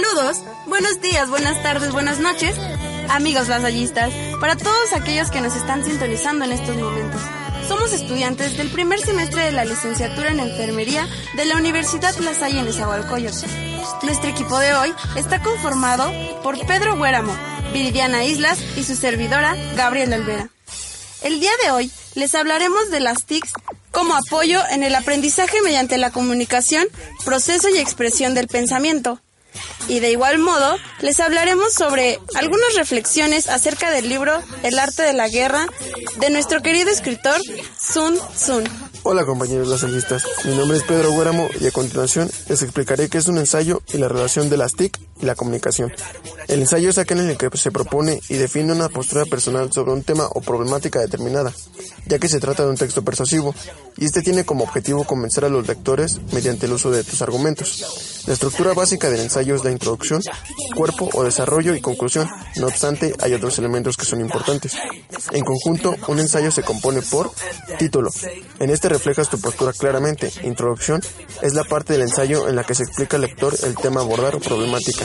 Saludos, buenos días, buenas tardes, buenas noches, amigos lasallistas, para todos aquellos que nos están sintonizando en estos momentos. Somos estudiantes del primer semestre de la licenciatura en enfermería de la Universidad La Salle en Nezahualcóyotl. Nuestro equipo de hoy está conformado por Pedro Huéramo, Viridiana Islas y su servidora Gabriela Olvera. El día de hoy les hablaremos de las TICs como apoyo en el aprendizaje mediante la comunicación, proceso y expresión del pensamiento. Y de igual modo, les hablaremos sobre algunas reflexiones acerca del libro El arte de la guerra de nuestro querido escritor Sun Tsun. Hola compañeros lasallistas, mi nombre es Pedro Guéramo y a continuación les explicaré qué es un ensayo y la relación de las TIC la comunicación. El ensayo es aquel en el que se propone y define una postura personal sobre un tema o problemática determinada, ya que se trata de un texto persuasivo, y este tiene como objetivo convencer a los lectores mediante el uso de tus argumentos. La estructura básica del ensayo es la introducción, cuerpo o desarrollo y conclusión, no obstante hay otros elementos que son importantes. En conjunto, un ensayo se compone por título. En este reflejas tu postura claramente. Introducción es la parte del ensayo en la que se explica al lector el tema abordar o problemática.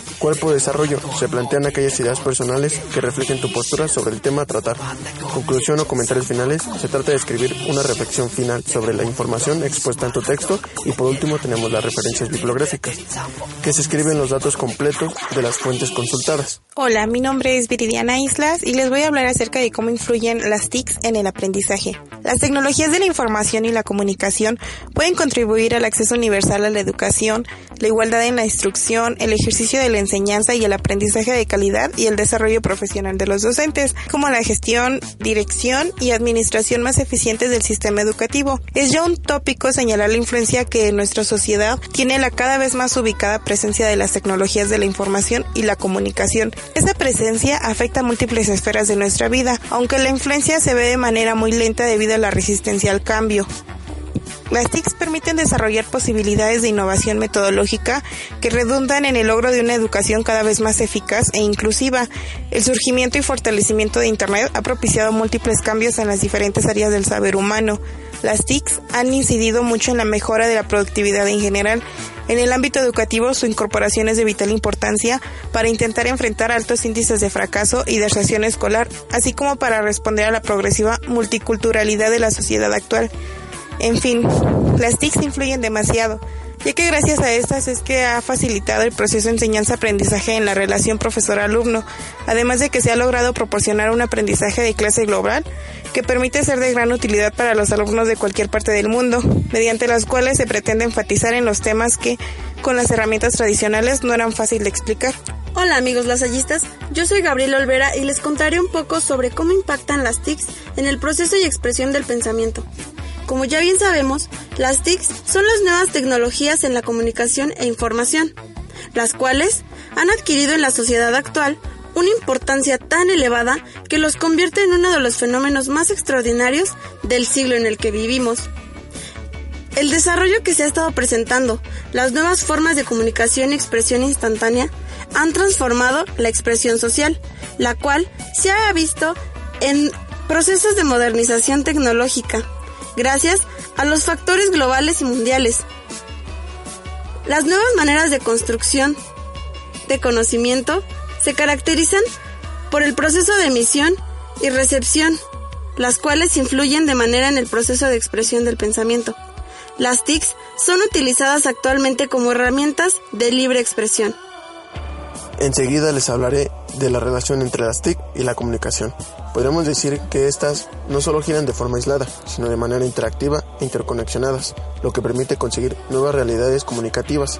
Cuerpo de desarrollo. Se plantean aquellas ideas personales que reflejen tu postura sobre el tema a tratar. Conclusión o comentarios finales. Se trata de escribir una reflexión final sobre la información expuesta en tu texto. Y por último tenemos las referencias bibliográficas, que se escriben los datos completos de las fuentes consultadas. Hola, mi nombre es Viridiana Islas y les voy a hablar acerca de cómo influyen las TICs en el aprendizaje. Las tecnologías de la información y la comunicación pueden contribuir al acceso universal a la educación, la igualdad en la instrucción, el ejercicio de la enseñanza y el aprendizaje de calidad y el desarrollo profesional de los docentes, como la gestión, dirección y administración más eficientes del sistema educativo. Es ya un tópico señalar la influencia que en nuestra sociedad tiene la cada vez más ubicada presencia de las tecnologías de la información y la comunicación. Esa presencia afecta múltiples esferas de nuestra vida, aunque la influencia se ve de manera muy lenta debido a la resistencia al cambio. Las TICs permiten desarrollar posibilidades de innovación metodológica que redundan en el logro de una educación cada vez más eficaz e inclusiva. El surgimiento y fortalecimiento de Internet ha propiciado múltiples cambios en las diferentes áreas del saber humano. Las TICs han incidido mucho en la mejora de la productividad en general. En el ámbito educativo, su incorporación es de vital importancia para intentar enfrentar altos índices de fracaso y deserción escolar, así como para responder a la progresiva multiculturalidad de la sociedad actual. En fin, las TICs influyen demasiado, ya que gracias a estas es que ha facilitado el proceso de enseñanza-aprendizaje en la relación profesor-alumno, además de que se ha logrado proporcionar un aprendizaje de clase global que permite ser de gran utilidad para los alumnos de cualquier parte del mundo, mediante las cuales se pretende enfatizar en los temas que, con las herramientas tradicionales, no eran fácil de explicar. Hola amigos lasallistas, yo soy Gabriela Olvera y les contaré un poco sobre cómo impactan las TICs en el proceso y expresión del pensamiento. Como ya bien sabemos, las TICs son las nuevas tecnologías en la comunicación e información, las cuales han adquirido en la sociedad actual una importancia tan elevada que los convierte en uno de los fenómenos más extraordinarios del siglo en el que vivimos. El desarrollo que se ha estado presentando, las nuevas formas de comunicación y expresión instantánea, han transformado la expresión social, la cual se ha visto en procesos de modernización tecnológica, gracias a los factores globales y mundiales. Las nuevas maneras de construcción de conocimiento se caracterizan por el proceso de emisión y recepción, las cuales influyen de manera en el proceso de expresión del pensamiento. Las TICs son utilizadas actualmente como herramientas de libre expresión. Enseguida les hablaré de la relación entre las TIC y la comunicación. Podríamos decir que estas no solo giran de forma aislada, sino de manera interactiva e interconexionadas, lo que permite conseguir nuevas realidades comunicativas.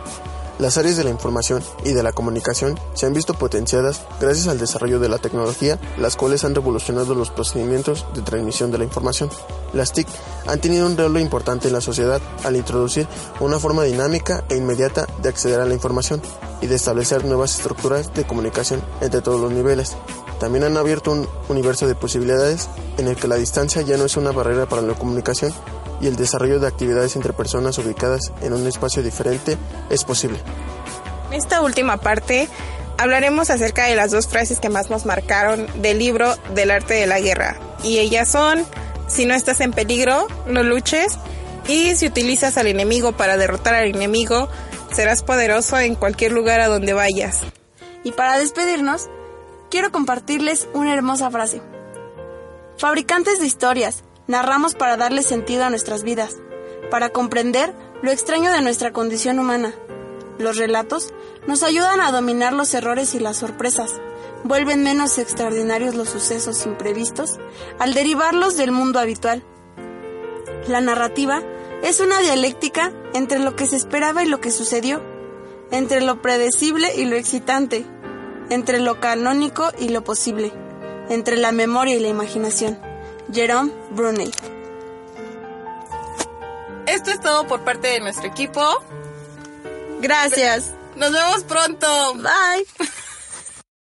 Las áreas de la información y de la comunicación se han visto potenciadas gracias al desarrollo de la tecnología, las cuales han revolucionado los procedimientos de transmisión de la información. Las TIC han tenido un rol importante en la sociedad al introducir una forma dinámica e inmediata de acceder a la información y de establecer nuevas estructuras de comunicación entre todos los niveles. También han abierto un universo de posibilidades en el que la distancia ya no es una barrera para la comunicación y el desarrollo de actividades entre personas ubicadas en un espacio diferente es posible. En esta última parte hablaremos acerca de las dos frases que más nos marcaron del libro del arte de la guerra y ellas son si no estás en peligro, no luches y si utilizas al enemigo para derrotar al enemigo, Serás poderoso en cualquier lugar a donde vayas. Y para despedirnos, quiero compartirles una hermosa frase. Fabricantes de historias, narramos para darle sentido a nuestras vidas, para comprender lo extraño de nuestra condición humana. Los relatos nos ayudan a dominar los errores y las sorpresas, vuelven menos extraordinarios los sucesos imprevistos al derivarlos del mundo habitual. La narrativa es una dialéctica entre lo que se esperaba y lo que sucedió, entre lo predecible y lo excitante, entre lo canónico y lo posible, entre la memoria y la imaginación. Jerome Brunel. Esto es todo por parte de nuestro equipo. Gracias. Nos vemos pronto. Bye.